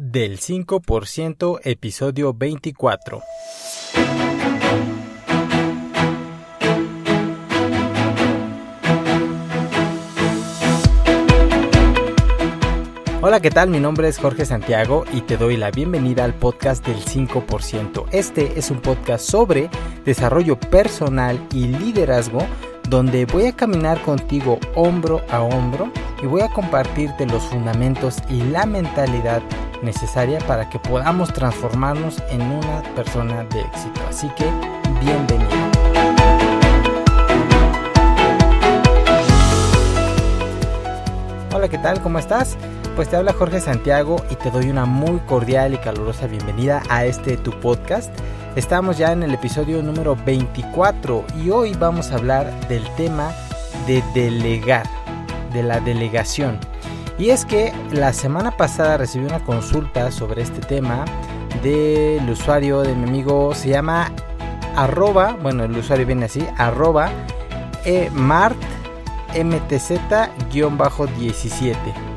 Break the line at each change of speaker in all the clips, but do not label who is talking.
del 5% episodio 24. Hola, ¿qué tal? Mi nombre es Jorge Santiago y te doy la bienvenida al podcast del 5%. Este es un podcast sobre desarrollo personal y liderazgo donde voy a caminar contigo hombro a hombro y voy a compartirte los fundamentos y la mentalidad necesaria para que podamos transformarnos en una persona de éxito. Así que, bienvenido. Hola, ¿qué tal? ¿Cómo estás? Pues te habla Jorge Santiago y te doy una muy cordial y calurosa bienvenida a este tu podcast. Estamos ya en el episodio número 24 y hoy vamos a hablar del tema de delegar, de la delegación. Y es que la semana pasada recibí una consulta sobre este tema del usuario de mi amigo, se llama arroba, bueno el usuario viene así, arroba e mtz-17.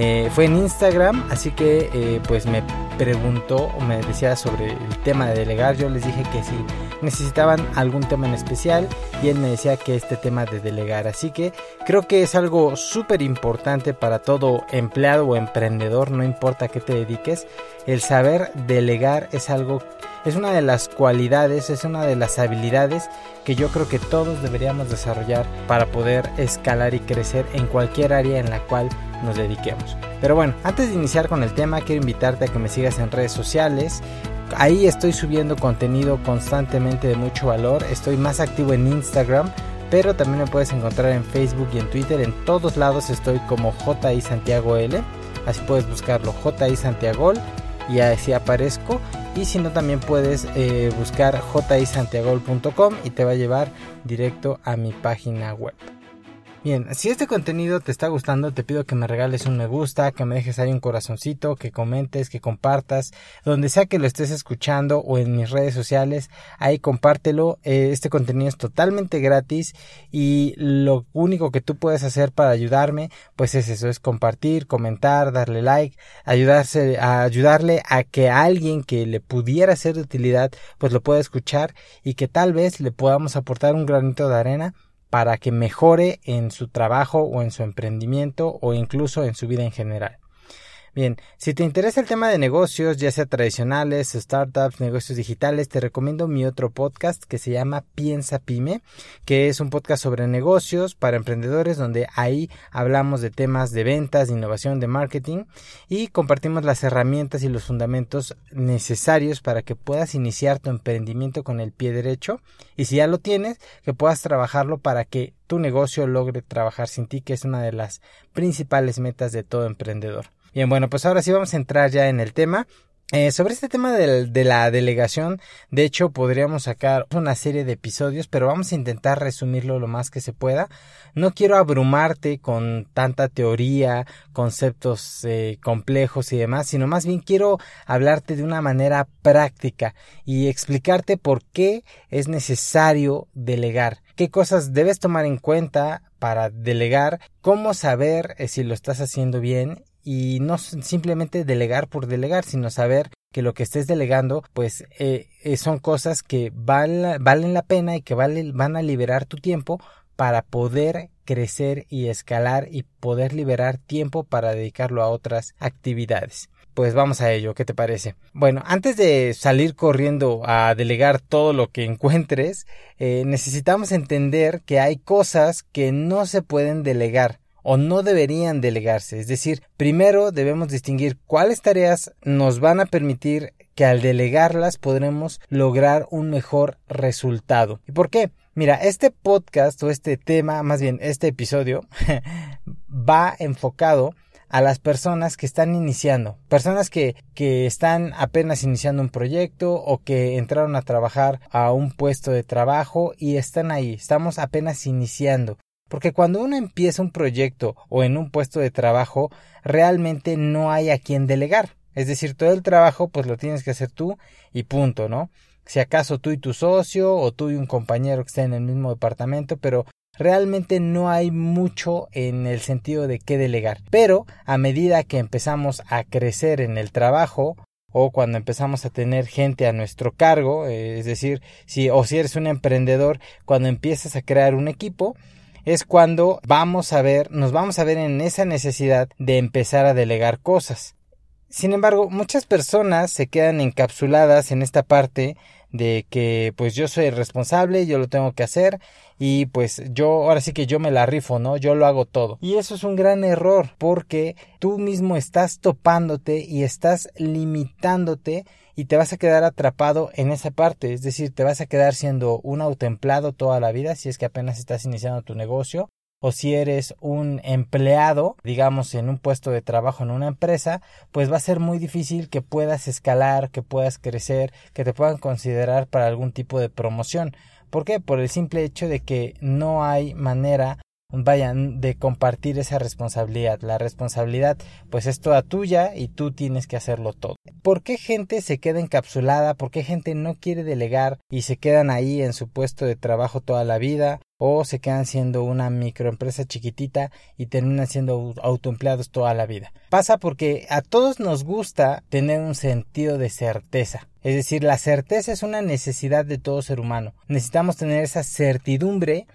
Eh, fue en Instagram, así que eh, pues me preguntó o me decía sobre el tema de delegar. Yo les dije que si necesitaban algún tema en especial y él me decía que este tema de delegar. Así que creo que es algo súper importante para todo empleado o emprendedor, no importa a qué te dediques. El saber delegar es algo, es una de las cualidades, es una de las habilidades que yo creo que todos deberíamos desarrollar para poder escalar y crecer en cualquier área en la cual nos dediquemos. Pero bueno, antes de iniciar con el tema, quiero invitarte a que me sigas en redes sociales. Ahí estoy subiendo contenido constantemente de mucho valor. Estoy más activo en Instagram, pero también me puedes encontrar en Facebook y en Twitter. En todos lados estoy como JI Santiago L. Así puedes buscarlo, JI Santiago y así aparezco. Y si no, también puedes eh, buscar jisantiagol.com y te va a llevar directo a mi página web. Bien, si este contenido te está gustando, te pido que me regales un me gusta, que me dejes ahí un corazoncito, que comentes, que compartas, donde sea que lo estés escuchando o en mis redes sociales, ahí compártelo. Eh, este contenido es totalmente gratis y lo único que tú puedes hacer para ayudarme, pues es eso, es compartir, comentar, darle like, ayudarse, ayudarle a que alguien que le pudiera ser de utilidad, pues lo pueda escuchar y que tal vez le podamos aportar un granito de arena para que mejore en su trabajo o en su emprendimiento o incluso en su vida en general. Bien, si te interesa el tema de negocios, ya sea tradicionales, startups, negocios digitales, te recomiendo mi otro podcast que se llama Piensa Pyme, que es un podcast sobre negocios para emprendedores donde ahí hablamos de temas de ventas, de innovación, de marketing y compartimos las herramientas y los fundamentos necesarios para que puedas iniciar tu emprendimiento con el pie derecho y si ya lo tienes, que puedas trabajarlo para que tu negocio logre trabajar sin ti, que es una de las principales metas de todo emprendedor. Bien, bueno, pues ahora sí vamos a entrar ya en el tema. Eh, sobre este tema de, la delegación, de hecho podríamos sacar una serie de episodios, pero vamos a intentar resumirlo lo más que se pueda. No quiero abrumarte con tanta teoría, conceptos eh, complejos y demás, sino más bien quiero hablarte de una manera práctica y explicarte por qué es necesario delegar, qué cosas debes tomar en cuenta para delegar, cómo saber eh, si lo estás haciendo bien y no simplemente delegar por delegar, sino saber que lo que estés delegando pues eh, eh, son cosas que valen la pena y que van a liberar tu tiempo para poder crecer y escalar y poder liberar tiempo para dedicarlo a otras actividades. Pues vamos a ello, ¿qué te parece? Bueno, antes de salir corriendo a delegar todo lo que encuentres, eh, necesitamos entender que hay cosas que no se pueden delegar o no deberían delegarse. Es decir, primero debemos distinguir cuáles tareas nos van a permitir que al delegarlas podremos lograr un mejor resultado. ¿Y por qué? Mira, este podcast o este tema, más bien este episodio, va enfocado a las personas que están iniciando, personas que, que están apenas iniciando un proyecto o que entraron a trabajar a un puesto de trabajo y están ahí, estamos apenas iniciando. Porque cuando uno empieza un proyecto o en un puesto de trabajo, realmente no hay a quien delegar. Es decir, todo el trabajo pues lo tienes que hacer tú y punto, ¿no? Si acaso tú y tu socio o tú y un compañero que estén en el mismo departamento, pero realmente no hay mucho en el sentido de qué delegar. Pero a medida que empezamos a crecer en el trabajo, o cuando empezamos a tener gente a nuestro cargo, eh, es decir, si o si eres un emprendedor, cuando empiezas a crear un equipo, es cuando vamos a ver, nos vamos a ver en esa necesidad de empezar a delegar cosas. Sin embargo, muchas personas se quedan encapsuladas en esta parte de que pues yo soy responsable, yo lo tengo que hacer y pues yo ahora sí que yo me la rifo, ¿no? Yo lo hago todo. Y eso es un gran error porque tú mismo estás topándote y estás limitándote y te vas a quedar atrapado en esa parte, es decir, te vas a quedar siendo un autoempleado toda la vida si es que apenas estás iniciando tu negocio o si eres un empleado, digamos, en un puesto de trabajo en una empresa, pues va a ser muy difícil que puedas escalar, que puedas crecer, que te puedan considerar para algún tipo de promoción. ¿Por qué? Por el simple hecho de que no hay manera vayan de compartir esa responsabilidad. La responsabilidad pues es toda tuya y tú tienes que hacerlo todo. ¿Por qué gente se queda encapsulada? ¿Por qué gente no quiere delegar y se quedan ahí en su puesto de trabajo toda la vida? o se quedan siendo una microempresa chiquitita y terminan siendo autoempleados toda la vida. Pasa porque a todos nos gusta tener un sentido de certeza. Es decir, la certeza es una necesidad de todo ser humano. Necesitamos tener esa certidumbre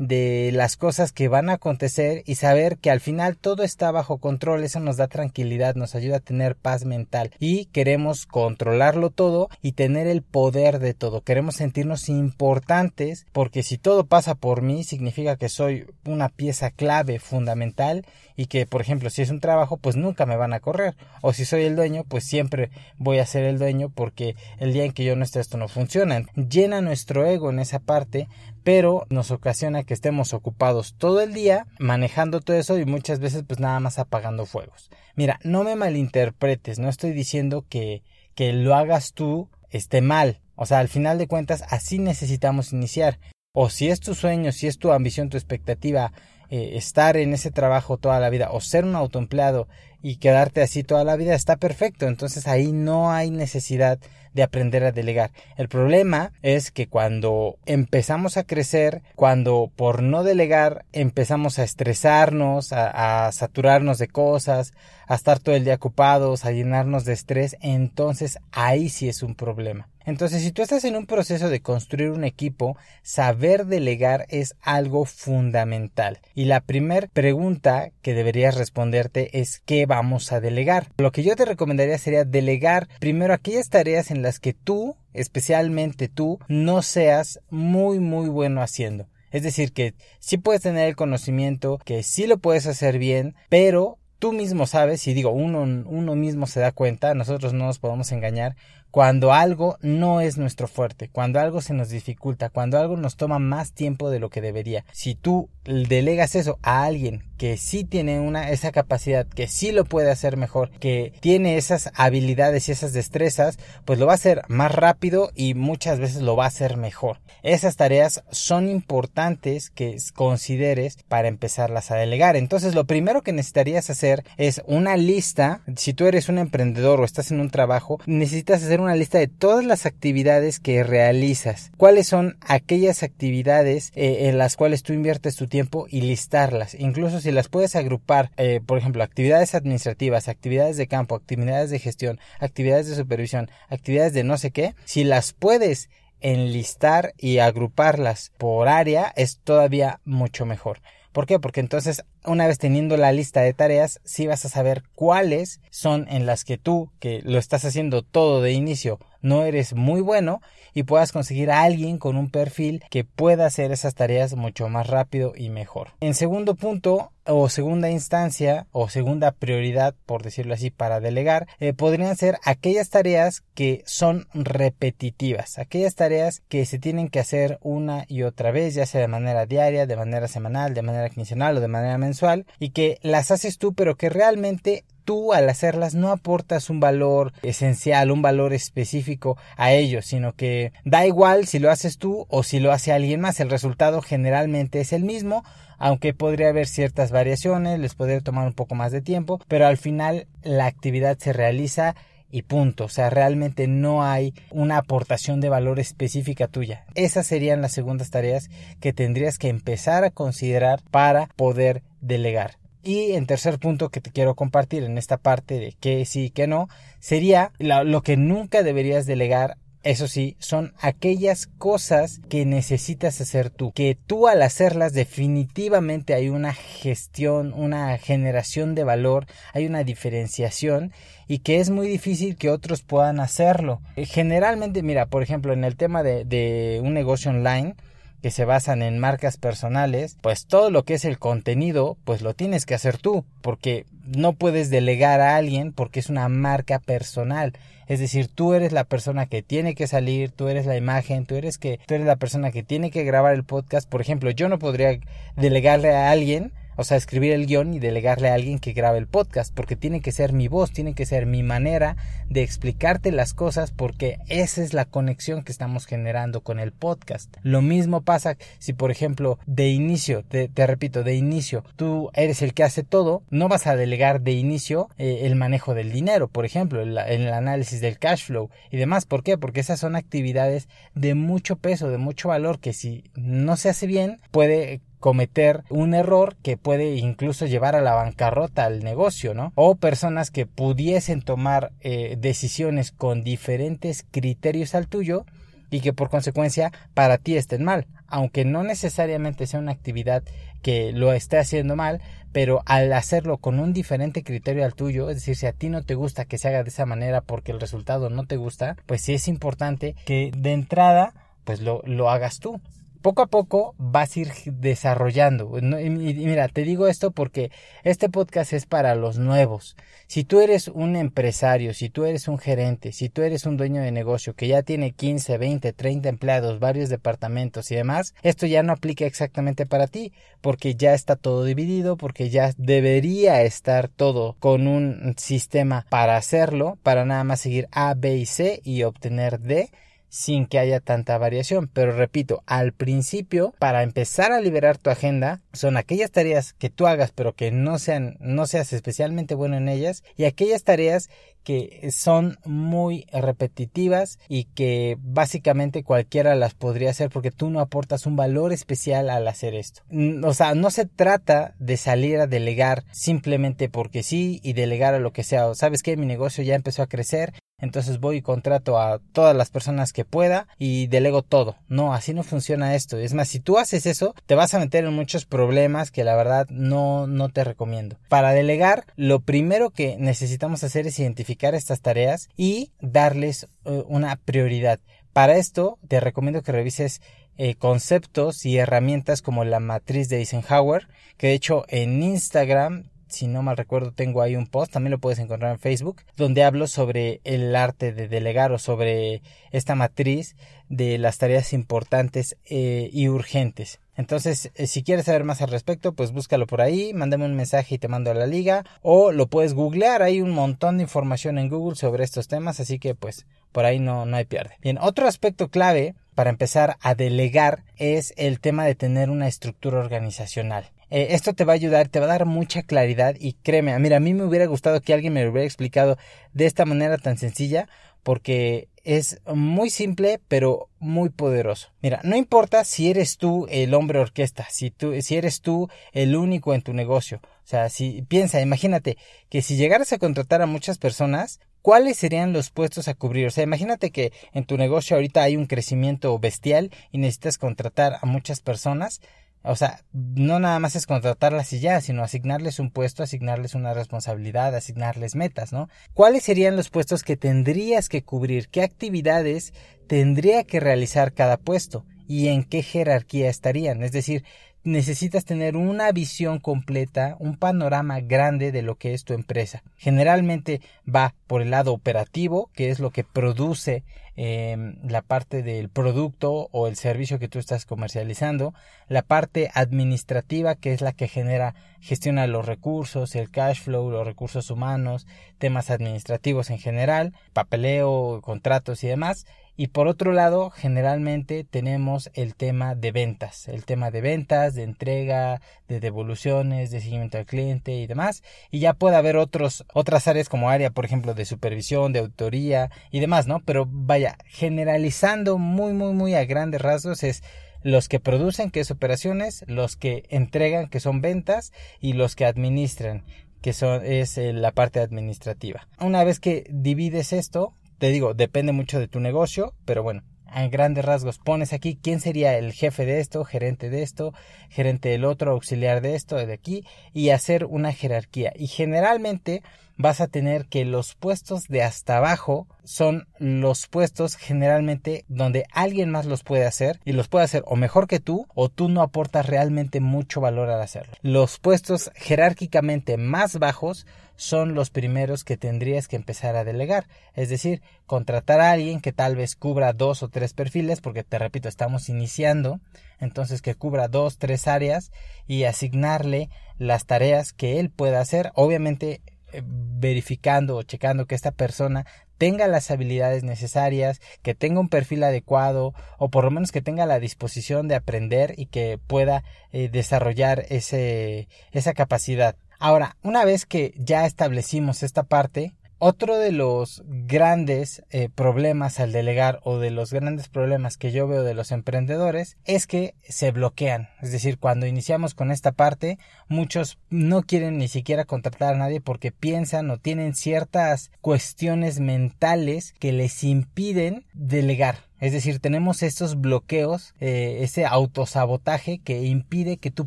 de las cosas que van a acontecer y saber que al final todo está bajo control, eso nos da tranquilidad, nos ayuda a tener paz mental y queremos controlarlo todo y tener el poder de todo, queremos sentirnos importantes porque si todo pasa por mí significa que soy una pieza clave fundamental y que por ejemplo si es un trabajo pues nunca me van a correr. O si soy el dueño pues siempre voy a ser el dueño porque el día en que yo no esté esto no funciona. Llena nuestro ego en esa parte pero nos ocasiona que estemos ocupados todo el día manejando todo eso y muchas veces pues nada más apagando fuegos. Mira, no me malinterpretes, no estoy diciendo que, que lo hagas tú esté mal. O sea, al final de cuentas así necesitamos iniciar. O si es tu sueño, si es tu ambición, tu expectativa, eh, estar en ese trabajo toda la vida o ser un autoempleado y quedarte así toda la vida está perfecto. Entonces ahí no hay necesidad de aprender a delegar. El problema es que cuando empezamos a crecer, cuando por no delegar empezamos a estresarnos, a, saturarnos de cosas, a estar todo el día ocupados, a llenarnos de estrés, entonces ahí sí es un problema. Entonces, si tú estás en un proceso de construir un equipo, saber delegar es algo fundamental. Y la primera pregunta que deberías responderte es ¿qué vamos a delegar? Lo que yo te recomendaría sería delegar primero aquellas tareas en las que tú, especialmente tú, no seas muy muy bueno haciendo. Es decir, que sí puedes tener el conocimiento, que sí lo puedes hacer bien, pero tú mismo sabes, y digo, uno, uno mismo se da cuenta, nosotros no nos podemos engañar, cuando algo no es nuestro fuerte, cuando algo se nos dificulta, cuando algo nos toma más tiempo de lo que debería. Si tú delegas eso a alguien que sí tiene una esa capacidad, que sí lo puede hacer mejor, que tiene esas habilidades y esas destrezas, pues lo va a hacer más rápido y muchas veces lo va a hacer mejor. Esas tareas son importantes que consideres para empezarlas a delegar. Entonces, lo primero que necesitarías hacer es una lista. Si tú eres un emprendedor o estás en un trabajo, necesitas hacer una lista de todas las actividades que realizas. ¿Cuáles son aquellas actividades eh, en las cuales tú inviertes tu tiempo y listarlas? Incluso si las puedes agrupar, eh, por ejemplo, actividades administrativas, actividades de campo, actividades de gestión, actividades de supervisión, actividades de no sé qué, si las puedes enlistar y agruparlas por área es todavía mucho mejor. ¿Por qué? Porque entonces, una vez teniendo la lista de tareas, sí vas a saber cuáles son en las que tú, que lo estás haciendo todo de inicio, no eres muy bueno y puedas conseguir a alguien con un perfil que pueda hacer esas tareas mucho más rápido y mejor. En segundo punto, o segunda instancia o segunda prioridad, por decirlo así, para delegar, eh, podrían ser aquellas tareas que son repetitivas, aquellas tareas que se tienen que hacer una y otra vez, ya sea de manera diaria, de manera semanal, de manera quincenal o de manera mensual, y que las haces tú, pero que realmente tú al hacerlas no aportas un valor esencial, un valor específico a ellos, sino que da igual si lo haces tú o si lo hace alguien más, el resultado generalmente es el mismo, aunque podría haber ciertas variaciones, les podría tomar un poco más de tiempo, pero al final la actividad se realiza y punto. O sea, realmente no hay una aportación de valor específica tuya. Esas serían las segundas tareas que tendrías que empezar a considerar para poder delegar. Y en tercer punto que te quiero compartir en esta parte de qué sí y qué no, sería lo que nunca deberías delegar eso sí, son aquellas cosas que necesitas hacer tú, que tú al hacerlas definitivamente hay una gestión, una generación de valor, hay una diferenciación y que es muy difícil que otros puedan hacerlo. Generalmente, mira, por ejemplo, en el tema de, de un negocio online, que se basan en marcas personales, pues todo lo que es el contenido, pues lo tienes que hacer tú, porque no puedes delegar a alguien porque es una marca personal. Es decir, tú eres la persona que tiene que salir, tú eres la imagen, tú eres que tú eres la persona que tiene que grabar el podcast. Por ejemplo, yo no podría delegarle a alguien o sea, escribir el guion y delegarle a alguien que grabe el podcast, porque tiene que ser mi voz, tiene que ser mi manera de explicarte las cosas, porque esa es la conexión que estamos generando con el podcast. Lo mismo pasa si, por ejemplo, de inicio, te, repito, de inicio, tú eres el que hace todo, no vas a delegar de inicio eh, el manejo del dinero, por ejemplo, el, el análisis del cash flow y demás. ¿Por qué? Porque esas son actividades de mucho peso, de mucho valor, que si no se hace bien, puede cometer un error que puede incluso llevar a la bancarrota al negocio, ¿no? O personas que pudiesen tomar eh, decisiones con diferentes criterios al tuyo y que por consecuencia para ti estén mal, aunque no necesariamente sea una actividad que lo esté haciendo mal, pero al hacerlo con un diferente criterio al tuyo, es decir, si a ti no te gusta que se haga de esa manera porque el resultado no te gusta, pues sí es importante que de entrada pues lo, lo hagas tú poco a poco vas a ir desarrollando. Y mira, te digo esto porque este podcast es para los nuevos. Si tú eres un empresario, si tú eres un gerente, si tú eres un dueño de negocio que ya tiene 15, 20, 30 empleados, varios departamentos y demás, esto ya no aplica exactamente para ti porque ya está todo dividido, porque ya debería estar todo con un sistema para hacerlo, para nada más seguir A, B y C y obtener D sin que haya tanta variación. Pero repito, al principio, para empezar a liberar tu agenda, son aquellas tareas que tú hagas pero que no sean, no seas especialmente bueno en ellas y aquellas tareas que son muy repetitivas y que básicamente cualquiera las podría hacer porque tú no aportas un valor especial al hacer esto. O sea, no se trata de salir a delegar simplemente porque sí y delegar a lo que sea. ¿Sabes que Mi negocio ya empezó a crecer, entonces voy y contrato a todas las personas que pueda y delego todo. No, así no funciona esto. Es más, si tú haces eso, te vas a meter en muchos problemas que la verdad no, no te recomiendo. Para delegar, lo primero que necesitamos hacer es identificar estas tareas y darles eh, una prioridad. Para esto, te recomiendo que revises eh, conceptos y herramientas como la matriz de Eisenhower, que de hecho en Instagram si no mal recuerdo, tengo ahí un post, también lo puedes encontrar en Facebook, donde hablo sobre el arte de delegar o sobre esta matriz de las tareas importantes eh, y urgentes. Entonces, eh, si quieres saber más al respecto, pues búscalo por ahí, mándame un mensaje y te mando a la liga, o lo puedes googlear, hay un montón de información en Google sobre estos temas, así que pues por ahí no, no hay pierde. Bien, otro aspecto clave para empezar a delegar es el tema de tener una estructura organizacional. Eh, esto te va a ayudar, te va a dar mucha claridad y créeme, mira, a mí me hubiera gustado que alguien me lo hubiera explicado de esta manera tan sencilla porque es muy simple pero muy poderoso. Mira, no importa si eres tú el hombre orquesta, si tú si eres tú el único en tu negocio. O sea, si piensa, imagínate que si llegaras a contratar a muchas personas, ¿cuáles serían los puestos a cubrir? O sea, imagínate que en tu negocio ahorita hay un crecimiento bestial y necesitas contratar a muchas personas. O sea, no nada más es contratarlas y ya, sino asignarles un puesto, asignarles una responsabilidad, asignarles metas, ¿no? ¿Cuáles serían los puestos que tendrías que cubrir? ¿Qué actividades tendría que realizar cada puesto? ¿Y en qué jerarquía estarían? Es decir, necesitas tener una visión completa, un panorama grande de lo que es tu empresa. Generalmente va por el lado operativo, que es lo que produce em, la parte del producto o el servicio que tú estás comercializando, la parte administrativa, que es la que genera, gestiona los recursos, el cash flow, los recursos humanos, temas administrativos en general, papeleo, contratos y demás, Y por otro lado, generalmente tenemos el tema de ventas, el tema de ventas, de entrega, de devoluciones, de seguimiento al cliente y demás. Y ya puede haber otros, otras áreas como área, por ejemplo, de supervisión, de autoría y demás, ¿no? Pero vaya, generalizando muy, muy, muy a grandes rasgos es los que producen, que es operaciones, los que entregan, que son ventas, y los que administran, que son, es eh, la parte administrativa. Una vez que divides esto, te digo, depende mucho de tu negocio, pero bueno, en grandes rasgos pones aquí quién sería el jefe de esto, gerente de esto, gerente del otro, auxiliar de esto, de aquí, y hacer una jerarquía. Y generalmente vas a tener que los puestos de hasta abajo son los puestos generalmente donde alguien más los puede hacer y los puede hacer o mejor que tú o tú no aportas realmente mucho valor al hacerlo. Los puestos jerárquicamente más bajos son los primeros que tendrías que empezar a delegar. Es decir, contratar a alguien que tal vez cubra dos o tres perfiles, porque te repito, estamos iniciando, entonces que cubra dos, tres áreas y asignarle las tareas que él pueda hacer. Obviamente eh, verificando o checando que esta persona tenga las habilidades necesarias, que tenga un perfil adecuado o por lo menos que tenga la disposición de aprender y que pueda eh, desarrollar ese, esa capacidad. Ahora, una vez que ya establecimos esta parte, otro de los grandes eh, problemas al delegar o de los grandes problemas que yo veo de los emprendedores es que se bloquean. Es decir, cuando iniciamos con esta parte, muchos no quieren ni siquiera contratar a nadie porque piensan o tienen ciertas cuestiones mentales que les impiden delegar. Es decir, tenemos estos bloqueos, eh, ese autosabotaje que impide que tú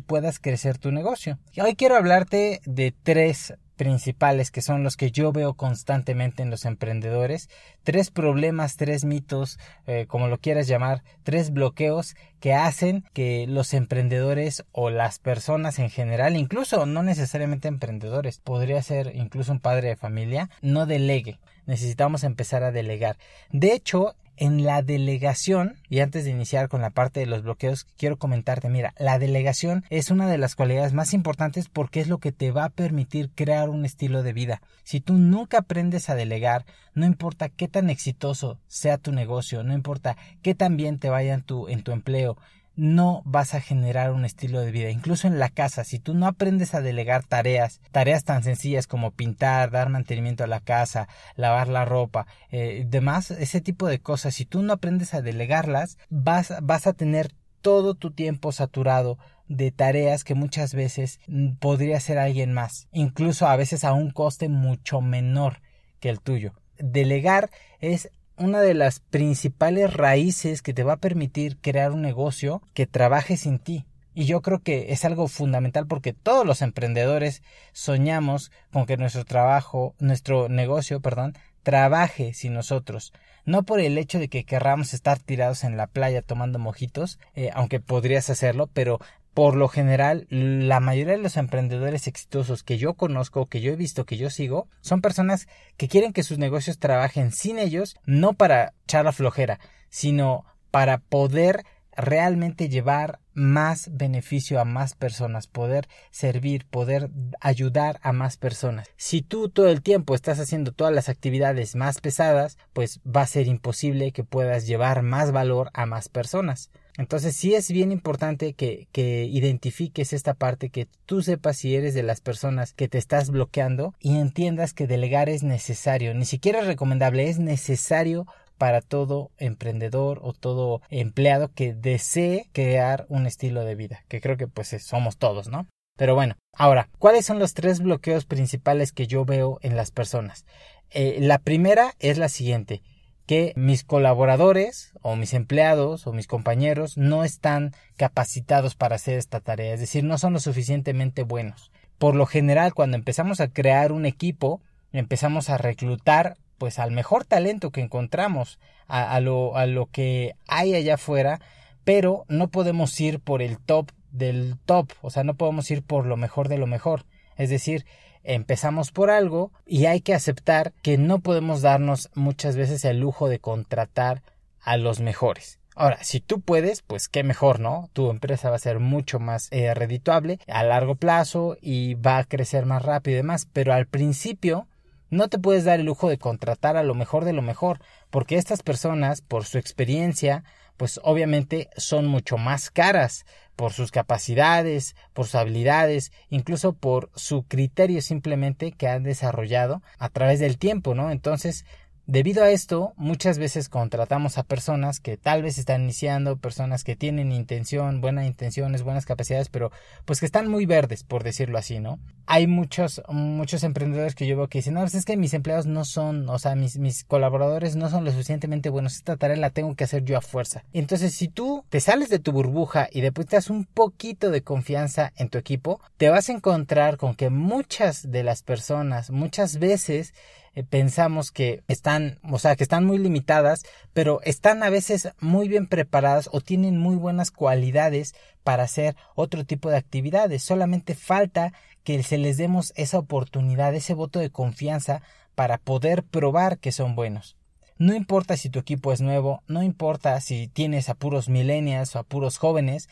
puedas crecer tu negocio. Y hoy quiero hablarte de tres principales que son los que yo veo constantemente en los emprendedores, tres problemas, tres mitos, eh, como lo quieras llamar, tres bloqueos que hacen que los emprendedores o las personas en general, incluso no necesariamente emprendedores, podría ser incluso un padre de familia, no delegue. Necesitamos empezar a delegar. De hecho, en la delegación, y antes de iniciar con la parte de los bloqueos, quiero comentarte, mira, la delegación es una de las cualidades más importantes porque es lo que te va a permitir crear un estilo de vida. Si tú nunca aprendes a delegar, no importa qué tan exitoso sea tu negocio, no importa qué tan bien te vaya en tu, en tu empleo, no vas a generar un estilo de vida. Incluso en la casa, si tú no aprendes a delegar tareas, tareas tan sencillas como pintar, dar mantenimiento a la casa, lavar la ropa, eh, demás, ese tipo de cosas, si tú no aprendes a delegarlas, vas, vas a tener todo tu tiempo saturado de tareas que muchas veces mm, podría hacer alguien más, incluso a veces a un coste mucho menor que el tuyo. Delegar es una de las principales raíces que te va a permitir crear un negocio que trabaje sin ti. Y yo creo que es algo fundamental porque todos los emprendedores soñamos con que nuestro trabajo, nuestro negocio, perdón, trabaje sin nosotros. No por el hecho de que querramos estar tirados en la playa tomando mojitos, eh, aunque podrías hacerlo, pero por lo general, la mayoría de los emprendedores exitosos que yo conozco, que yo he visto, que yo sigo, son personas que quieren que sus negocios trabajen sin ellos, no para echar la flojera, sino para poder realmente llevar más beneficio a más personas, poder servir, poder ayudar a más personas. Si tú todo el tiempo estás haciendo todas las actividades más pesadas, pues va a ser imposible que puedas llevar más valor a más personas. Entonces sí es bien importante que, que, identifiques esta parte, que tú sepas si eres de las personas que te estás bloqueando y entiendas que delegar es necesario, ni siquiera es recomendable, es necesario para todo emprendedor o todo empleado que desee crear un estilo de vida, que creo que pues somos todos, ¿no? Pero bueno, ahora, ¿cuáles son los tres bloqueos principales que yo veo en las personas? Eh, la primera es la siguiente, que mis colaboradores o mis empleados o mis compañeros no están capacitados para hacer esta tarea, es decir, no son lo suficientemente buenos. Por lo general, cuando empezamos a crear un equipo, empezamos a reclutar pues al mejor talento que encontramos, a, lo, a lo que hay allá afuera, pero no podemos ir por el top del top, o sea, no podemos ir por lo mejor de lo mejor. Es decir, empezamos por algo y hay que aceptar que no podemos darnos muchas veces el lujo de contratar a los mejores. Ahora, si tú puedes, pues qué mejor, ¿no? Tu empresa va a ser mucho más eh, redituable a largo plazo y va a crecer más rápido y demás, pero al principio no te puedes dar el lujo de contratar a lo mejor de lo mejor, porque estas personas, por su experiencia, pues obviamente son mucho más caras por sus capacidades, por sus habilidades, incluso por su criterio simplemente que han desarrollado a través del tiempo, ¿no? Entonces, Debido a esto, muchas veces contratamos a personas que tal vez están iniciando, personas que tienen intención, buenas intenciones, buenas capacidades, pero pues que están muy verdes, por decirlo así, ¿no? Hay muchos, muchos emprendedores que yo veo que dicen, no, pues es que mis empleados no son, o sea, mis, mis colaboradores no son lo suficientemente buenos, esta tarea la tengo que hacer yo a fuerza. Entonces, si tú te sales de tu burbuja y depositas un poquito de confianza en tu equipo, te vas a encontrar con que muchas de las personas, muchas veces, eh, pensamos que están, o sea, que están muy limitadas, pero están a veces muy bien preparadas o tienen muy buenas cualidades para hacer otro tipo de actividades. Solamente falta que se les demos esa oportunidad, ese voto de confianza para poder probar que son buenos. No importa si tu equipo es nuevo, no importa si tienes a puros millennials o a puros jóvenes,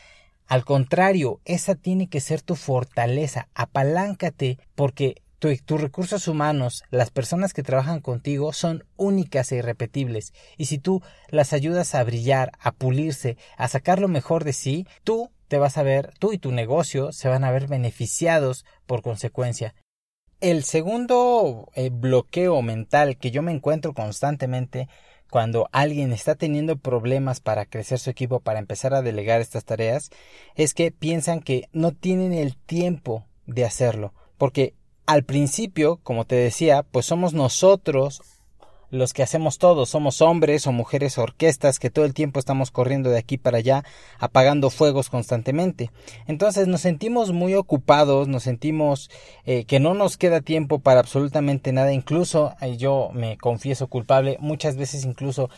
al contrario, esa tiene que ser tu fortaleza. Apaláncate porque tus recursos humanos, las personas que trabajan contigo son únicas e irrepetibles, y si tú las ayudas a brillar, a pulirse, a sacar lo mejor de sí, tú te vas a ver, tú y tu negocio se van a ver beneficiados por consecuencia. El segundo eh, bloqueo mental que yo me encuentro constantemente cuando alguien está teniendo problemas para crecer su equipo, para empezar a delegar estas tareas, es que piensan que no tienen el tiempo de hacerlo, porque al principio, como te decía, pues somos nosotros los que hacemos todo, somos hombres o mujeres orquestas que todo el tiempo estamos corriendo de aquí para allá, apagando fuegos constantemente. Entonces nos sentimos muy ocupados, nos sentimos eh, que no nos queda tiempo para absolutamente nada, incluso eh, yo me confieso culpable, muchas veces incluso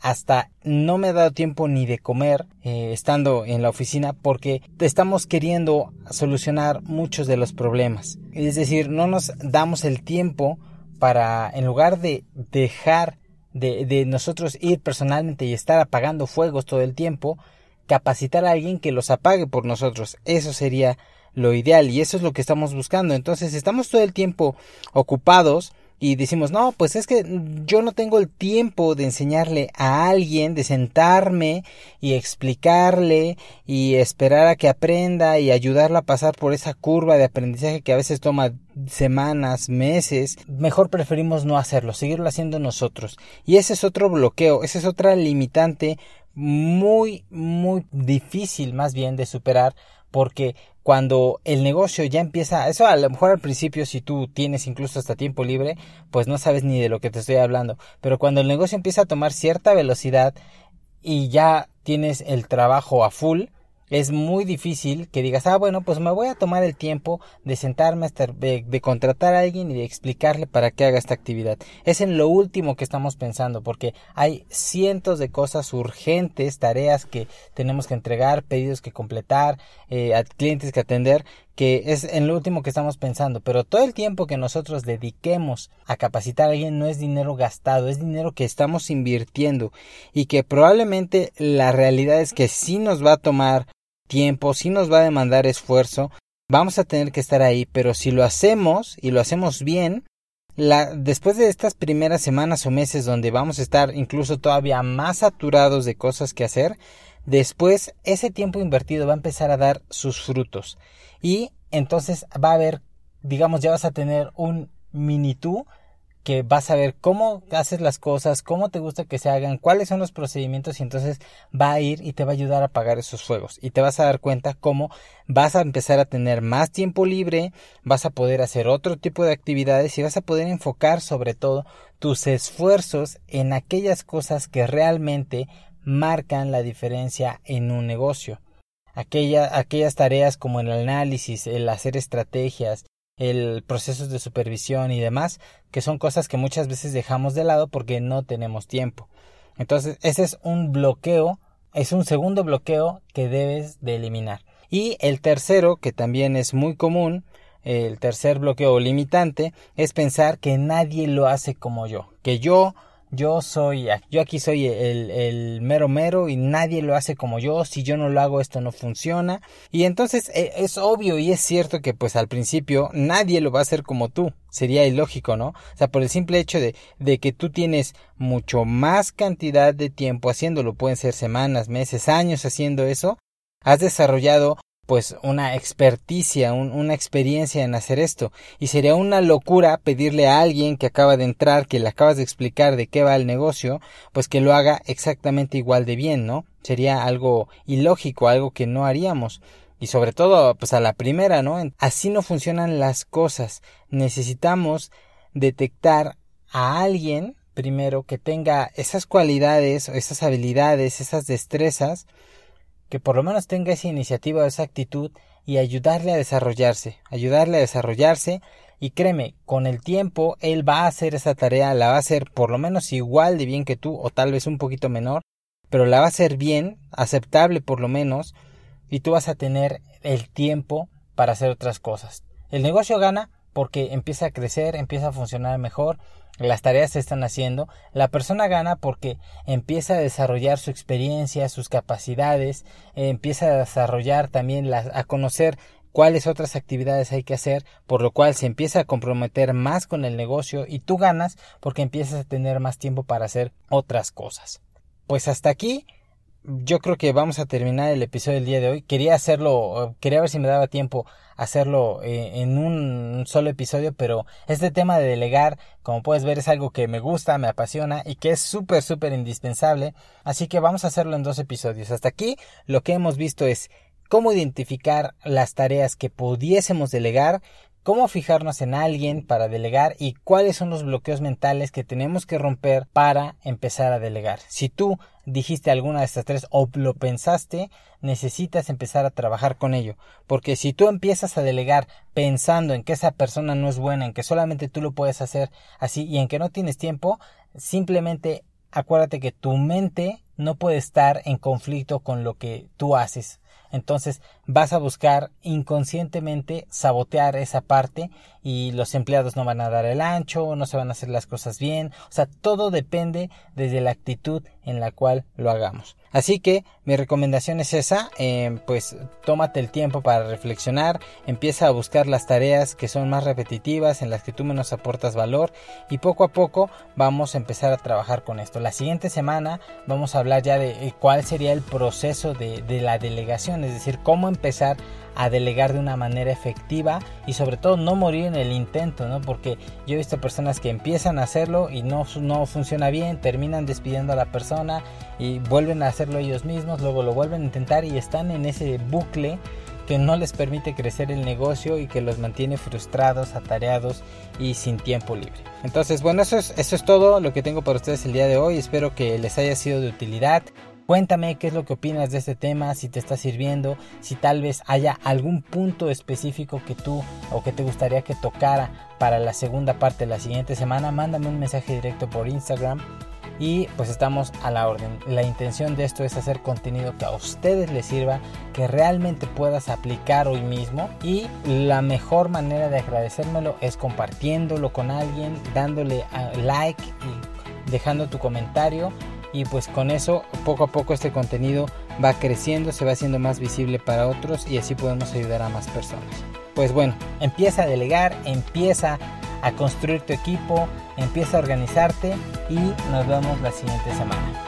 hasta no me ha dado tiempo ni de comer eh, estando en la oficina porque estamos queriendo solucionar muchos de los problemas. Es decir, no nos damos el tiempo para, en lugar de dejar de, de nosotros ir personalmente y estar apagando fuegos todo el tiempo, capacitar a alguien que los apague por nosotros. Eso sería lo ideal y eso es lo que estamos buscando. Entonces estamos todo el tiempo ocupados y decimos, no, pues es que yo no tengo el tiempo de enseñarle a alguien, de sentarme y explicarle y esperar a que aprenda y ayudarla a pasar por esa curva de aprendizaje que a veces toma semanas, meses. Mejor preferimos no hacerlo, seguirlo haciendo nosotros. Y ese es otro bloqueo, esa es otra limitante muy, muy difícil más bien de superar porque cuando el negocio ya empieza, eso a lo mejor al principio si tú tienes incluso hasta tiempo libre, pues no sabes ni de lo que te estoy hablando, pero cuando el negocio empieza a tomar cierta velocidad y ya tienes el trabajo a full, es muy difícil que digas, ah, bueno, pues me voy a tomar el tiempo de sentarme, de, de, contratar a alguien y de explicarle para qué haga esta actividad. Es en lo último que estamos pensando, porque hay cientos de cosas urgentes, tareas que tenemos que entregar, pedidos que completar, eh, clientes que atender, que es en lo último que estamos pensando, pero todo el tiempo que nosotros dediquemos a capacitar a alguien no es dinero gastado, es dinero que estamos invirtiendo y que probablemente la realidad es que sí nos va a tomar tiempo, sí nos va a demandar esfuerzo, vamos a tener que estar ahí, pero si lo hacemos y lo hacemos bien, la, después de estas primeras semanas o meses donde vamos a estar incluso todavía más saturados de cosas que hacer, después ese tiempo invertido va a empezar a dar sus frutos. Y entonces va a haber, digamos, ya vas a tener un mini tú que vas a ver cómo haces las cosas, cómo te gusta que se hagan, cuáles son los procedimientos y entonces va a ir y te va a ayudar a apagar esos fuegos y te vas a dar cuenta cómo vas a empezar a tener más tiempo libre, vas a poder hacer otro tipo de actividades y vas a poder enfocar sobre todo tus esfuerzos en aquellas cosas que realmente marcan la diferencia en un negocio. aquellas tareas como el análisis, el hacer estrategias, el proceso de supervisión y demás, que son cosas que muchas veces dejamos de lado porque no tenemos tiempo. Entonces, ese es un bloqueo, es un segundo bloqueo que debes de eliminar. Y el tercero, que también es muy común, el tercer bloqueo limitante, es pensar que nadie lo hace como yo, que yo yo soy, yo aquí soy el, el, mero mero y nadie lo hace como yo, si yo no lo hago esto no funciona. Y entonces e, es obvio y es cierto que pues al principio nadie lo va a hacer como tú, sería ilógico, ¿no? O sea, por el simple hecho de, de que tú tienes mucho más cantidad de tiempo haciéndolo, pueden ser semanas, meses, años haciendo eso, has desarrollado pues una experticia, una experiencia en hacer esto. Y sería una locura pedirle a alguien que acaba de entrar, que le acabas de explicar de qué va el negocio, pues que lo haga exactamente igual de bien, ¿no? Sería algo ilógico, algo que no haríamos. Y sobre todo, pues a la primera, ¿no? Así no funcionan las cosas. Necesitamos detectar a alguien primero que tenga esas cualidades, esas habilidades, esas destrezas que por lo menos tenga esa iniciativa esa actitud y ayudarle a desarrollarse, ayudarle a desarrollarse y créeme, con el tiempo él va a hacer esa tarea, la va a hacer por lo menos igual de bien que tú o tal vez un poquito menor, pero la va a hacer bien, aceptable por lo menos, y tú vas a tener el tiempo para hacer otras cosas. El negocio gana porque empieza a crecer, empieza a funcionar mejor, las tareas se están haciendo, la persona gana porque empieza a desarrollar su experiencia, sus capacidades, empieza a desarrollar también a conocer cuáles otras actividades hay que hacer, por lo cual se empieza a comprometer más con el negocio y tú ganas porque empiezas a tener más tiempo para hacer otras cosas. Pues hasta aquí yo creo que vamos a terminar el episodio del día de hoy. Quería hacerlo, quería ver si me daba tiempo hacerlo eh, en un solo episodio, pero este tema de delegar, como puedes ver, es algo que me gusta, me apasiona y que es súper, súper indispensable. Así que vamos a hacerlo en dos episodios. Hasta aquí lo que hemos visto es cómo identificar las tareas que pudiésemos delegar, cómo fijarnos en alguien para delegar y cuáles son los bloqueos mentales que tenemos que romper para empezar a delegar. Si tú dijiste alguna de estas tres o lo pensaste, necesitas empezar a trabajar con ello. Porque si tú empiezas a delegar pensando en que esa persona no es buena, en que solamente tú lo puedes hacer así y en que no tienes tiempo, simplemente acuérdate que tu mente no puede estar en conflicto con lo que tú haces. Entonces vas a buscar inconscientemente sabotear esa parte y los empleados no van a dar el ancho, no se van a hacer las cosas bien. O sea, todo depende desde la actitud en la cual lo hagamos. Así que mi recomendación es esa, eh, pues tómate el tiempo para reflexionar, empieza a buscar las tareas que son más repetitivas, en las que tú menos aportas valor y poco a poco vamos a empezar a trabajar con esto. La siguiente semana vamos a hablar ya de eh, cuál sería el proceso de, de la delegación, es decir, cómo empezar a delegar de una manera efectiva y sobre todo no morir en el intento, ¿no? Porque yo he visto personas que empiezan a hacerlo y no, no funciona bien, terminan despidiendo a la persona y vuelven a hacerlo ellos mismos, luego lo vuelven a intentar y están en ese bucle que no les permite crecer el negocio y que los mantiene frustrados, atareados y sin tiempo libre. Entonces, bueno, eso es, eso es todo lo que tengo para ustedes el día de hoy. Espero que les haya sido de utilidad. Cuéntame qué es lo que opinas de este tema, si te está sirviendo, si tal vez haya algún punto específico que tú o que te gustaría que tocara para la segunda parte de la siguiente semana. Mándame un mensaje directo por Instagram y pues estamos a la orden. La intención de esto es hacer contenido que a ustedes les sirva, que realmente puedas aplicar hoy mismo y la mejor manera de agradecérmelo es compartiéndolo con alguien, dándole like y dejando tu comentario y pues con eso poco a poco este contenido va creciendo, se va haciendo más visible para otros y así podemos ayudar a más personas. Pues bueno, empieza a delegar, empieza a construir tu equipo, empieza a organizarte y nos vemos la siguiente semana.